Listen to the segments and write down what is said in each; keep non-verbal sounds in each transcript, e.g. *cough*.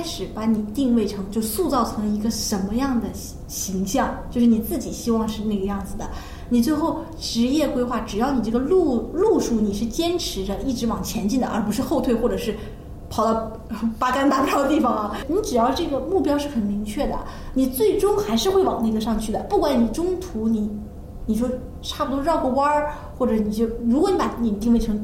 开始把你定位成就塑造成一个什么样的形象，就是你自己希望是那个样子的。你最后职业规划，只要你这个路路数你是坚持着一直往前进的，而不是后退或者是跑到 *laughs* 八竿子打不着的地方啊。你只要这个目标是很明确的，你最终还是会往那个上去的。不管你中途你你说差不多绕个弯儿，或者你就如果你把你定位成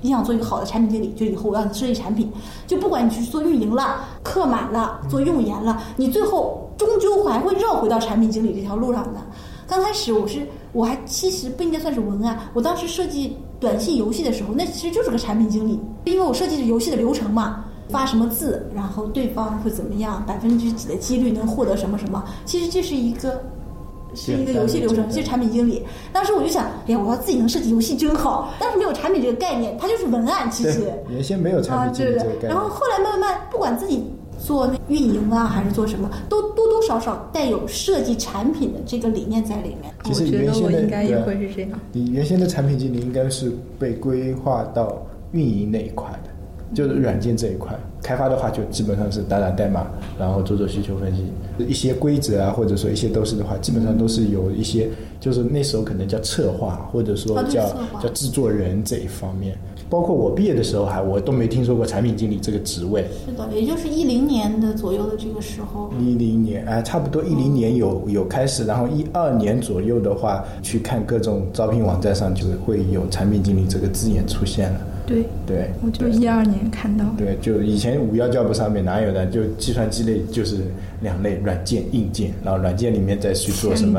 你想做一个好的产品经理，就以后我要设计产品，就不管你去做运营了、客满了、做用研了，你最后终究还会绕回到产品经理这条路上的。刚开始我是我还其实不应该算是文案，我当时设计短信游戏的时候，那其实就是个产品经理，因为我设计的游戏的流程嘛，发什么字，然后对方会怎么样，百分之几的几率能获得什么什么，其实这是一个是一个游戏流程，就是产品经理。当时我就想，哎呀，我要自己能设计游戏真好。但是没有产品这个概念，它就是文案，其实，原先没有产啊，品经对对对。理这个概念。然后后来慢慢慢，不管自己做那运营啊，还是做什么，都多多少少带有设计产品的这个理念在里面。其实我觉得原先的我应该也会是这样。你原先的产品经理应该是被规划到运营那一块的，就是软件这一块。开发的话就基本上是打打代码，然后做做需求分析，一些规则啊，或者说一些都是的话，基本上都是有一些，就是那时候可能叫策划，或者说叫、叫制作人这一方面。包括我毕业的时候还我都没听说过产品经理这个职位。是的，也就是一零年的左右的这个时候。一零年，啊，差不多一零年有有开始，然后一二年左右的话，去看各种招聘网站上，就是会有产品经理这个字眼出现了。对，对，我就对一二年看到。对，就以前五幺 job 上面哪有的？就计算机类就是两类，软件、硬件，然后软件里面再去做什么？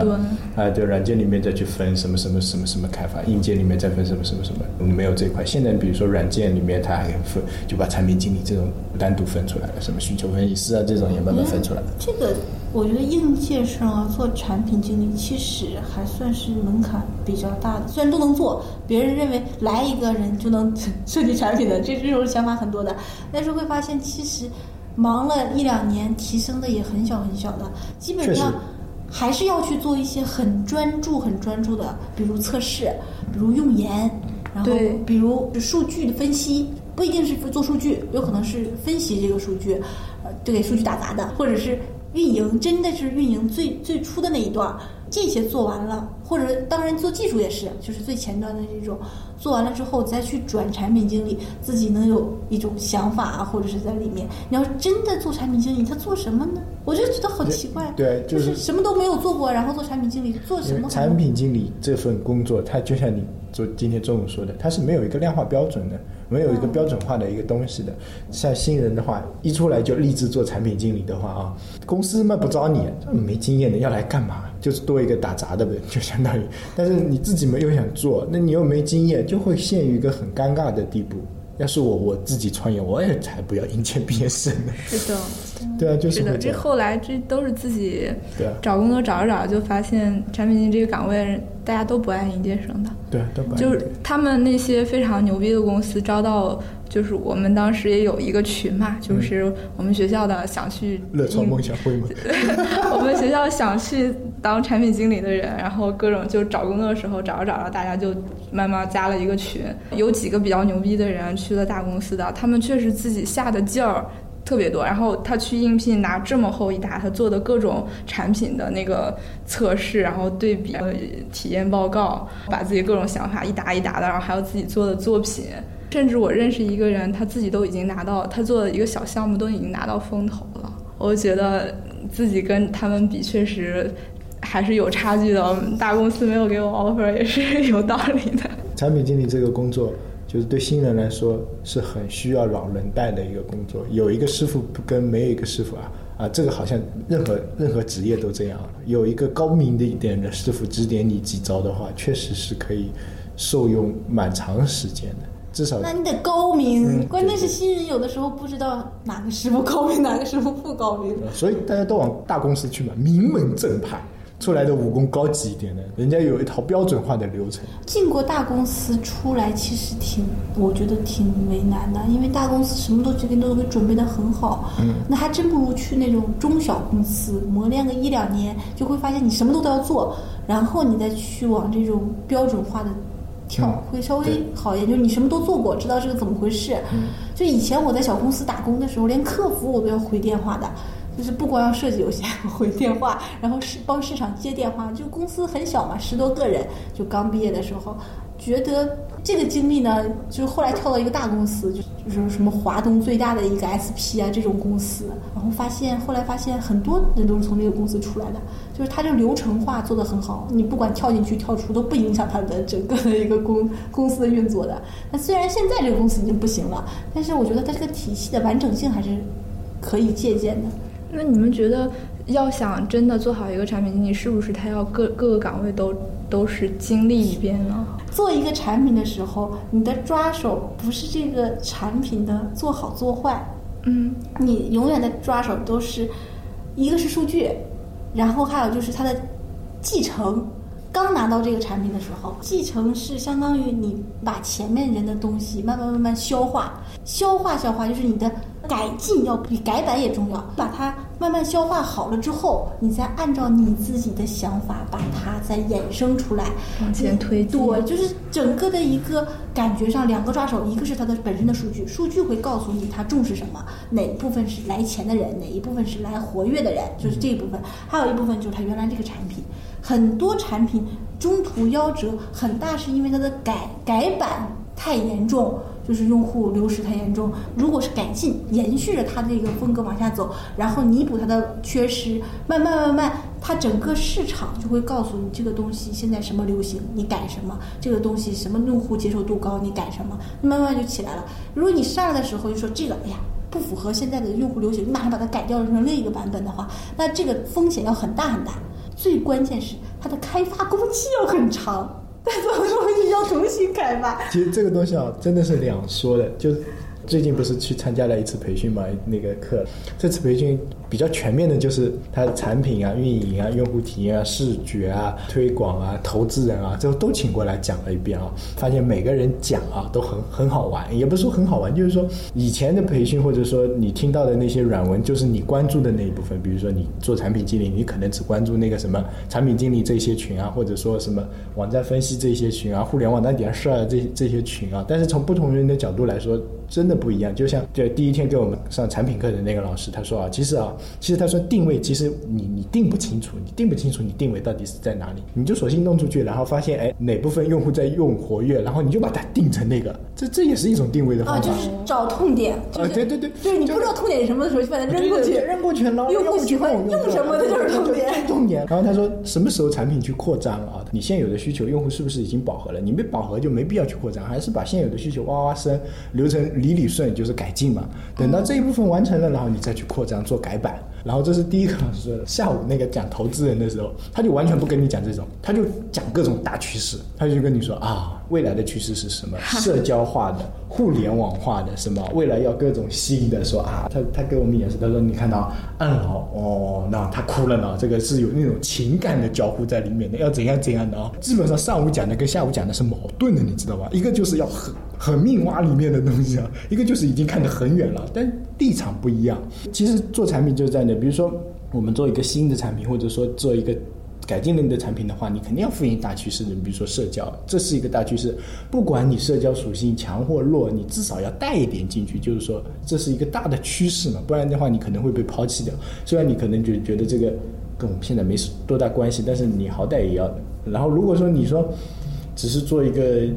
啊，对，软件里面再去分什么什么什么什么开发，硬件里面再分什么什么什么，没有这一块。现在比如说软件里面它还分，就把产品经理这种单独分出来了，什么需求分析师啊这种也慢慢分出来了。这个我觉得应届生啊，做产品经理其实还算是门槛比较大的。虽然都能做，别人认为来一个人就能设计产品的，这这种想法很多的，但是会发现其实忙了一两年，提升的也很小很小的，基本上还是要去做一些很专注、很专注的，比如测试，比如用研，然后比如数据的分析，不一定是做数据，有可能是分析这个数据，呃，就给数据打杂的，或者是运营，真的是运营最最初的那一段，这些做完了，或者当然做技术也是，就是最前端的这种，做完了之后再去转产品经理，自己能有一种想法啊，或者是在里面。你要是真的做产品经理，他做什么呢？我就觉得好奇怪，对就就是是什么都没有做过，然后做产品经理，做什么？产品经理这份工作，他就像你就今天中午说的，它是没有一个量化标准的，没有一个标准化的一个东西的。像新人的话，一出来就立志做产品经理的话啊，公司嘛不招你，没经验的要来干嘛？就是多一个打杂的呗，就相当于。但是你自己没有想做，那你又没经验，就会陷于一个很尴尬的地步。要是我我自己创业，我也才不要应届毕业生呢。是的，对啊，就是是的，这后来这都是自己找工作找着找着就发现产品经理这个岗位大家都不爱应届生的，对啊，都不爱就是他们那些非常牛逼的公司招到，就是我们当时也有一个群嘛，就是我们学校的想去 *laughs* 乐创应梦想会嘛。*laughs* 我们学校想去当产品经理的人，然后各种就找工作的时候找着找着，大家就慢慢加了一个群。有几个比较牛逼的人去了大公司的，他们确实自己下的劲儿特别多。然后他去应聘拿这么厚一沓，他做的各种产品的那个测试，然后对比呃体验报告，把自己各种想法一沓一沓的，然后还有自己做的作品。甚至我认识一个人，他自己都已经拿到他做的一个小项目都已经拿到风投了。我觉得自己跟他们比，确实还是有差距的。大公司没有给我 offer 也是有道理的。产品经理这个工作，就是对新人来说是很需要老人带的一个工作。有一个师傅不跟没有一个师傅啊啊，这个好像任何任何职业都这样。有一个高明的一点的师傅指点你几招的话，确实是可以受用蛮长时间的。至少那你得高明，嗯关键是新人有的时候不知道哪个师傅高明，哪个师傅不高明。所以大家都往大公司去嘛，名门正派出来的武功高级一点的，人家有一套标准化的流程。进过大公司出来，其实挺，我觉得挺为难的，因为大公司什么都给都给准备的很好，嗯，那还真不如去那种中小公司磨练个一两年，就会发现你什么都都要做，然后你再去往这种标准化的跳嗯会稍微好一点，就是你什么都做过，知道这个怎么回事。嗯就以前我在小公司打工的时候，连客服我都要回电话的。就是不光要设计游戏，*laughs* 回电话，然后是帮市场接电话。就公司很小嘛，十多个人，就刚毕业的时候，觉得这个经历呢，就是后来跳到一个大公司，就就是什么华东最大的一个 SP 啊这种公司，然后发现后来发现很多人都是从这个公司出来的，就是它这个流程化做得很好，你不管跳进去跳出都不影响它的整个的一个公公司的运作的。那虽然现在这个公司已经不行了，但是我觉得它这个体系的完整性还是可以借鉴的。那你们觉得，要想真的做好一个产品经理，是不是他要各各个岗位都都是经历一遍呢？做一个产品的时候，你的抓手不是这个产品的做好做坏，嗯，你永远的抓手都是，一个是数据，然后还有就是它的继承。刚拿到这个产品的时候，继承是相当于你把前面人的东西慢慢慢慢消化，消化消化就是你的改进要比改版也重要，把它慢慢消化好了之后，你再按照你自己的想法把它再衍生出来，往前推进。对，就是整个的一个感觉上，两个抓手，一个是它的本身的数据，数据会告诉你它重视什么，哪一部分是来钱的人，哪一部分是来活跃的人，就是这一部分，还有一部分就是它原来这个产品，很多产品中途夭折，很大是因为它的改改版太严重。就是用户流失太严重，如果是改进，延续着它这个风格往下走，然后弥补它的缺失，慢慢慢慢，它整个市场就会告诉你这个东西现在什么流行，你改什么；这个东西什么用户接受度高，你改什么，慢慢就起来了。如果你上来的时候就说这个，哎呀。不符合现在的用户流行，你马上把它改掉成另一个版本的话，那这个风险要很大很大。最关键是它的开发工期要很长，但这种东西要重新开发。其实这个东西啊，真的是两说的。就是最近不是去参加了一次培训嘛，那个课，这次培训比较全面的，就是它的产品啊、运营啊、用户体验啊、视觉啊、推广啊、投资人啊，这都请过来讲了一遍啊。发现每个人讲啊都很很好玩，也不是说很好玩，就是说以前的培训或者说你听到的那些软文，就是你关注的那一部分。比如说你做产品经理，你可能只关注那个什么产品经理这些群啊，或者说什么网站分析这些群啊、互联网那点事儿这这些群啊。但是从不同人的角度来说，真的不一样。就像这第一天给我们上产品课的那个老师，他说啊，其实啊，其实他说定位，其实你你定不清楚，你定不清楚你定位到底是在哪里，你就索性弄出去，然后发现哎哪部分用户在用活跃，然后你就把它定成那个，这这也是一种定位的方啊，法。就是找痛点，就是、啊对对对就是你不知道痛点是什么的时候，就把它扔过去，对对扔过去，然后用户喜欢用用什么的就是然后他说，什么时候产品去扩张啊？你现有的需求，用户是不是已经饱和了？你没饱和就没必要去扩张，还是把现有的需求挖挖深，流程理理顺，就是改进嘛。等到这一部分完成了，然后你再去扩张做改版。然后这是第一个老师说的。下午那个讲投资人的时候，他就完全不跟你讲这种，他就讲各种大趋势，他就跟你说啊，未来的趋势是什么？*laughs* 社交化的、互联网化的，什么未来要各种新的，说啊，他他给我们演示，他说你看到按牢哦，那他哭了呢，这个是有那种情感的交互在里面的，要怎样怎样的啊、基本上上午讲的跟下午讲的是矛盾的，你知道吧？一个就是要很很命挖里面的东西啊，一个就是已经看得很远了，但立场不一样。其实做产品就是这样的，比如说我们做一个新的产品，或者说做一个改进了你的产品的话，你肯定要复印大趋势的。比如说社交，这是一个大趋势，不管你社交属性强或弱，你至少要带一点进去，就是说这是一个大的趋势嘛，不然的话你可能会被抛弃掉。虽然你可能就觉得这个跟我们现在没多大关系，但是你好歹也要。然后如果说你说只是做一个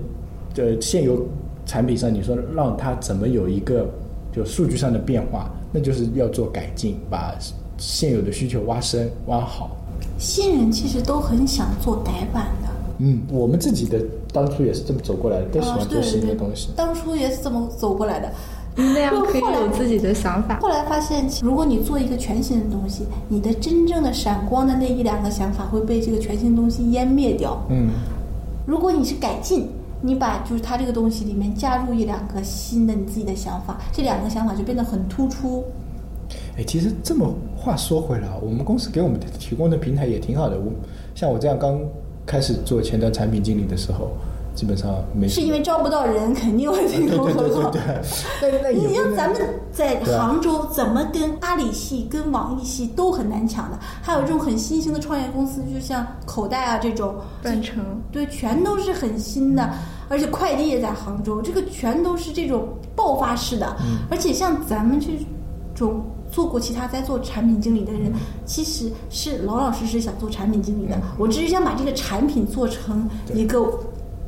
呃现有产品上，你说让它怎么有一个就数据上的变化，那就是要做改进，把现有的需求挖深挖好。新人其实都很想做改版的，嗯，我们自己的当初也是这么走过来的，都喜啊欢做新的东西。当初也是这么走过来的。那样可以有自己的想法。后来发现，如果你做一个全新的东西，你的真正的闪光的那一两个想法会被这个全新东西湮灭掉。嗯，如果你是改进，你把就是它这个东西里面加入一两个新的你自己的想法，这两个想法就变得很突出。哎，其实这么话说回来啊，我们公司给我们提供的平台也挺好的。我像我这样刚开始做前端产品经理的时候，基本上没是因为招不到人，肯定会这对种对对。对对，那 *laughs* 那也不能你像咱们在杭州怎么跟阿里系、跟网易系都很难抢的，还有这种很新兴的创业公司，就像口袋啊这种，半程对，全都是很新的，而且快递也在杭州，这个全都是这种爆发式的，而且像咱们这种做过其他在做产品经理的人，其实是老老实实想做产品经理的，我只是想把这个产品做成一个。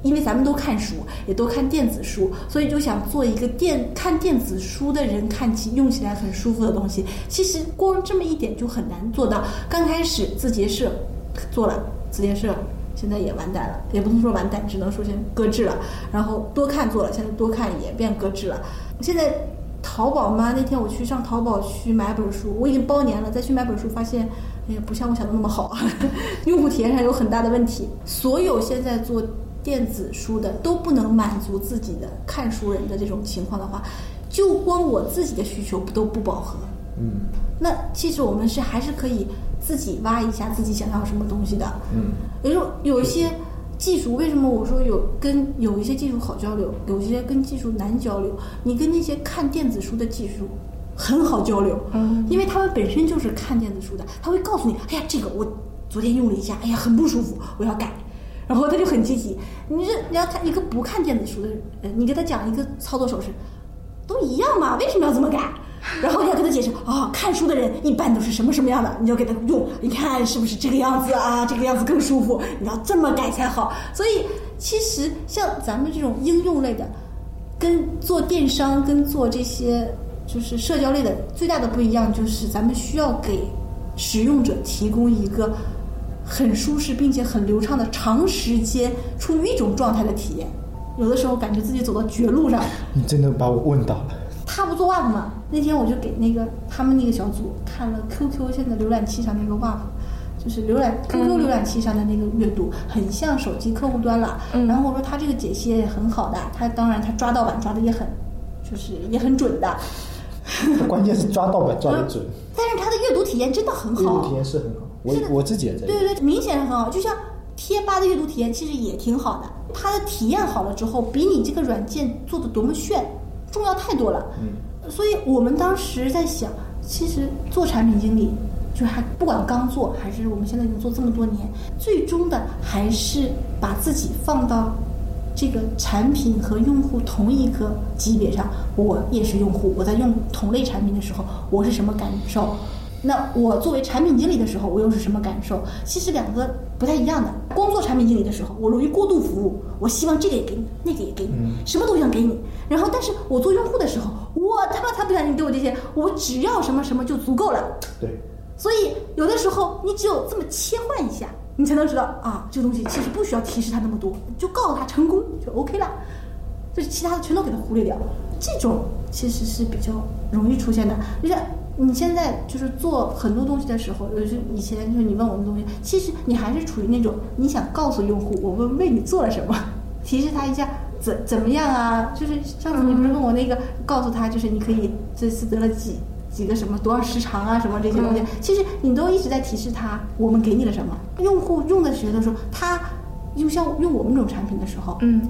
因为咱们都看书，也都看电子书，所以就想做一个电看电子书的人看起用起来很舒服的东西。其实光这么一点就很难做到。刚开始字节社做了，字节社现在也完蛋了，也不能说完蛋，只能说先搁置了。然后多看做了，现在多看也变搁置了。现在淘宝嘛，那天我去上淘宝去买本书，我已经包年了，再去买本书发现，哎呀，不像我想的那么好，*laughs* 用户体验上有很大的问题。所有现在做电子书的都不能满足自己的看书人的这种情况的话，就光我自己的需求都不饱和。嗯那其实我们是还是可以自己挖一下自己想要什么东西的。嗯，也就有一些技术，为什么我说有跟有一些技术好交流，有一些跟技术难交流？你跟那些看电子书的技术很好交流，嗯因为他们本身就是看电子书的，他会告诉你，哎呀，这个我昨天用了一下，哎呀，很不舒服，我要改。然后他就很积极。你这你要看一个不看电子书的人，你给他讲一个操作手势，都一样嘛，为什么要这么改？然后你要跟他解释啊、看书的人一般都是什么什么样的，你要给他用，你看是不是这个样子啊？这个样子更舒服，你要这么改才好。所以其实像咱们这种应用类的，跟做电商、跟做这些就是社交类的最大的不一样，就是咱们需要给使用者提供一个很舒适并且很流畅的长时间处于一种状态的体验。有的时候感觉自己走到绝路上，你真的把我问到了。他不做 WAP 吗？那天我就给那个他们那个小组看了 QQ 现在浏览器上那个 WAP，就是浏览 QQ 浏览器上的那个阅读，很像手机客户端了。嗯然后我说他这个解析也很好的，他当然他抓盗版抓的也很，就是也很准的。关键是抓盗版抓的准，但是他的阅读体验真的很好阅读体。验是很好。我我自己也在用。对对对，明显很好。就像贴吧的阅读体验其实也挺好的，它的体验好了之后，比你这个软件做的多么炫重要太多了。嗯。所以我们当时在想，其实做产品经理，就还不管刚做还是我们现在已经做这么多年，最终的还是把自己放到这个产品和用户同一个级别上。我也是用户，我在用同类产品的时候，我是什么感受？那我作为产品经理的时候，我又是什么感受？其实两个不太一样的。光做产品经理的时候，我容易过度服务，我希望这个也给你，那个也给你，什么都想给你。然后，但是我做用户的时候，我他妈才不想你给我这些，我只要什么什么就足够了。对，所以有的时候你只有这么切换一下，你才能知道啊，这个东西其实不需要提示他那么多，就告诉他成功就 OK 了。就是其他的全都给他忽略掉，这种其实是比较容易出现的。就像你现在就是做很多东西的时候，就是以前就是你问我们东西，其实你还是处于那种你想告诉用户我们为你做了什么，*laughs* 提示他一下怎怎么样啊？就是上次你不是问我那个，告诉他就是你可以这次得了几。几个什么多少时长啊，什么这些东西，其实你都一直在提示他，我们给你了什么。用户用的时候的时候，他就像用我们这种产品的时候，嗯，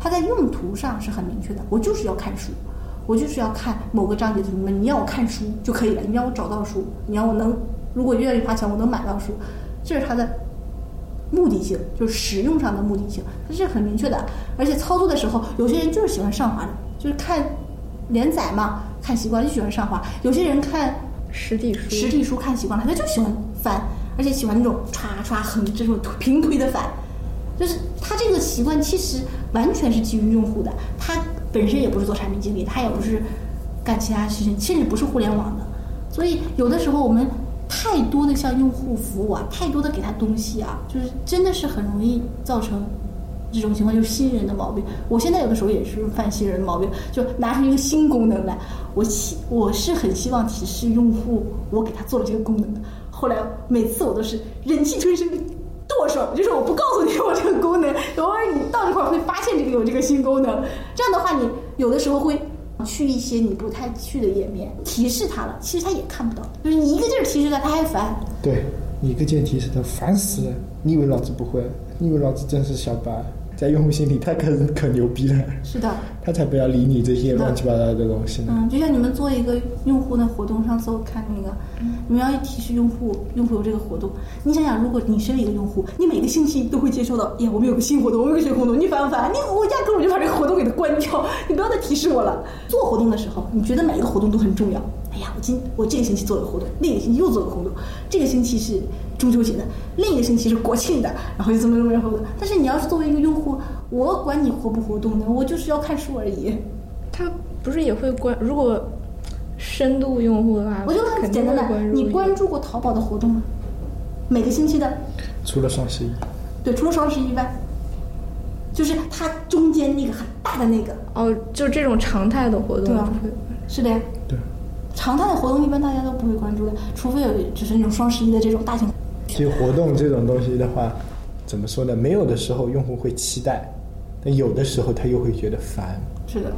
它在用途上是很明确的，我就是要看书，我就是要看某个章节什么，你要我看书就可以了，你让我找到书，你让我能，如果愿意花钱，我能买到书，这是它的目的性，就是使用上的目的性，它是很明确的。而且操作的时候，有些人就是喜欢上滑的，就是看连载嘛，看习惯了就喜欢上滑；有些人看实体书，实体书看习惯了，他就喜欢翻，而且喜欢那种唰唰横这种平推的翻。就是他这个习惯其实完全是基于用户的，他本身也不是做产品经理，他也不是干其他事情，甚至不是互联网的。所以有的时候我们太多的向用户服务啊，太多的给他东西啊，就是真的是很容易造成这种情况，就是新人的毛病。我现在有的时候也是犯新人的毛病，就拿出一个新功能来，我希我是很希望提示用户我给他做了这个功能的。后来每次我都是忍气吞声。就是我不告诉你我这个功能，偶尔你到这块儿会发现这个有这个新功能。这样的话，你有的时候会去一些你不太去的页面，提示他了，其实他也看不到，就是你一个劲儿提示他，他还烦。对，一个劲提示他烦死了。你以为老子不会？你以为老子真是小白？在用户心里他可可牛逼了，是的，他才不要理你这些乱七八糟的东西呢。嗯，就像你们做一个用户的活动，上次我看那个，你们要提示用户，用户有这个活动，你想想，如果你身为一个用户，你每个星期都会接收到，呀，我们有个新活动，我们有个新活动，你烦不烦？你我压根儿我就把这个活动给它关掉，你不要再提示我了。做活动的时候，你觉得每一个活动都很重要。哎呀，我今我这个星期做了个活动，那个星期又做了个活动，这个星期是中秋节的，另一个星期是国庆的，然后就这么这么活动。但是你要是作为一个用户，我管你活不活动呢？我就是要看书而已。他不是也会关？如果深度用户的话，我就很简单的你关注过淘宝的活动吗？每个星期的，除了双十一，对，除了双十一外，就是它中间那个很大的那个，哦，就这种常态的活动对啊。是的呀。对。常态的活动一般大家都不会关注的，除非有就是那种双十一的这种大型。其实活动这种东西的话，怎么说呢？没有的时候用户会期待，但有的时候他又会觉得烦。是的，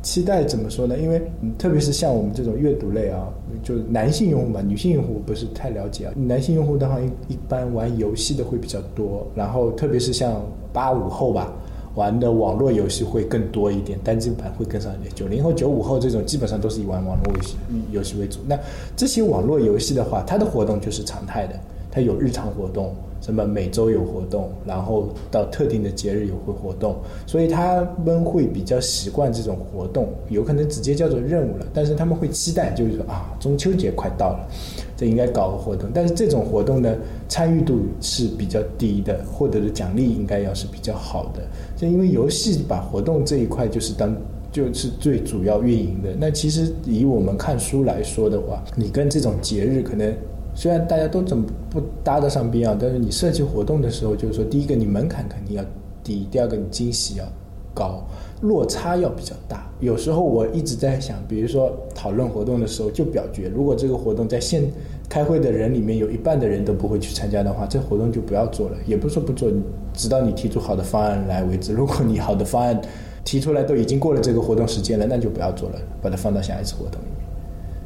期待怎么说呢？因为嗯特别是像我们这种阅读类啊，就男性用户嘛，女性用户不是太了解啊。男性用户的话，一一般玩游戏的会比较多，然后特别是像八五后吧，玩的网络游戏会更多一点，单机版会更少一点。九零后、九五后这种基本上都是以玩网络游戏游戏为主。那这些网络游戏的话，它的活动就是常态的，有日常活动，什么每周有活动，然后到特定的节日有会活动，所以他们会比较习惯这种活动，有可能直接叫做任务了，但是他们会期待，就是说啊，中秋节快到了，这应该搞个活动，但是这种活动呢，参与度是比较低的，获得的奖励应该要是比较好的，就因为游戏把活动这一块就是当。就是最主要运营的。那其实以我们看书来说的话，你跟这种节日可能虽然大家都怎么不搭得上边啊，但是你设计活动的时候，就是说，第一个你门槛肯定要低，第二个你惊喜要高，落差要比较大。有时候我一直在想，比如说讨论活动的时候就表决，如果这个活动在现开会的人里面有一半的人都不会去参加的话，这活动就不要做了。也不是说不做，直到你提出好的方案来为止。如果你好的方案提出来都已经过了这个活动时间了，那就不要做了，把它放到下一次活动里面。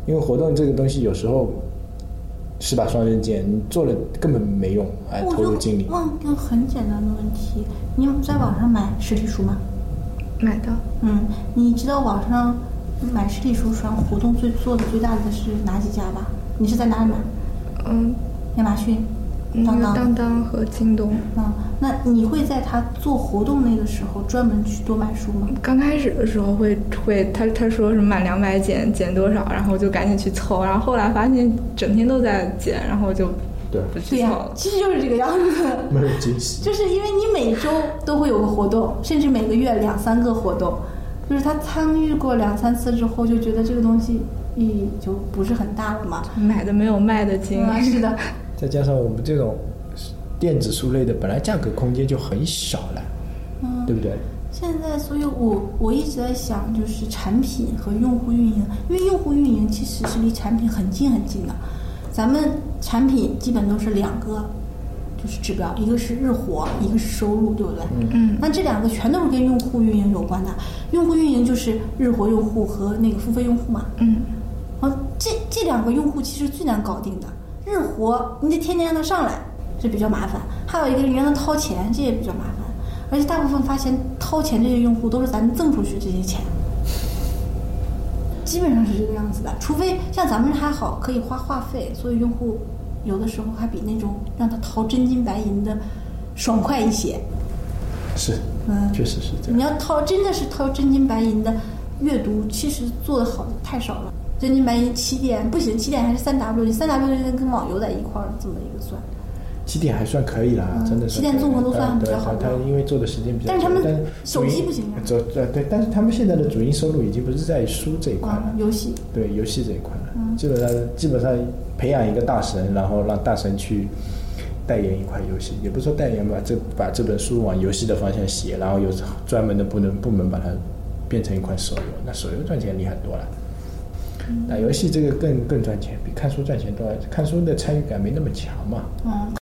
因为活动这个东西有时候是吧双刃剑，你做了根本没用，哎，我投入精力就。问一个很简单的问题：你有在网上买实体书吗？买的嗯，你知道网上买实体书上活动最做的最大的是哪几家吧？你是在哪里买？嗯，亚马逊、那个当当。当当和京东。啊，那你会在他做活动那个时候专门去多买书吗？刚开始的时候会会，他他说是满两百减减多少，然后就赶紧去凑，然后后来发现整天都在减，然后就对不对呀、去凑了。其实就是这个样子。*laughs* 没有惊喜。就是因为你每周都会有个活动，甚至每个月两三个活动，就是他参与过两三次之后，就觉得这个东西意义就不是很大了嘛。买的没有卖的精。嗯，是的，*laughs* 再加上我们这种电子书类的，本来价格空间就很小了，嗯，对不对？现在，所以我我一直在想，就是产品和用户运营，因为用户运营其实是离产品很近很近的。咱们产品基本都是两个，就是指标，一个是日活，一个是收入，对不对？嗯那这两个全都是跟用户运营有关的。用户运营就是日活用户和那个付费用户嘛。嗯，啊，这这两个用户其实最难搞定的。日活你得天天让他上来，这比较麻烦；还有一个你让他掏钱，这也比较麻烦。而且大部分发现掏钱这些用户都是咱们赠出去这些钱，基本上是这个样子的。除非像咱们还好可以花话费，所以用户有的时候还比那种让他掏真金白银的爽快一些。是，嗯确实是这样。你要掏真的是掏真金白银的阅读，其实做的好的太少了。真金白银起点不行，起点还是三 W，你三 W 就跟网游在一块儿这么一个算。起点还算可以啦，嗯真的是。起点综合都算比较好的它它因为做的时间比较久，但是他们手机不行啊走对对，但是他们现在的主营收入已经不是在书这一块了嗯，，游戏对游戏这一块了。嗯基本上基本上培养一个大神，然后让大神去代言一款游戏，也不是说代言吧，这把这本书往游戏的方向写，然后有专门的部门部门把它变成一款手游，那手游赚钱厉害多了。打游戏这个更更赚钱，比看书赚钱多。看书的参与感没那么强嘛。嗯，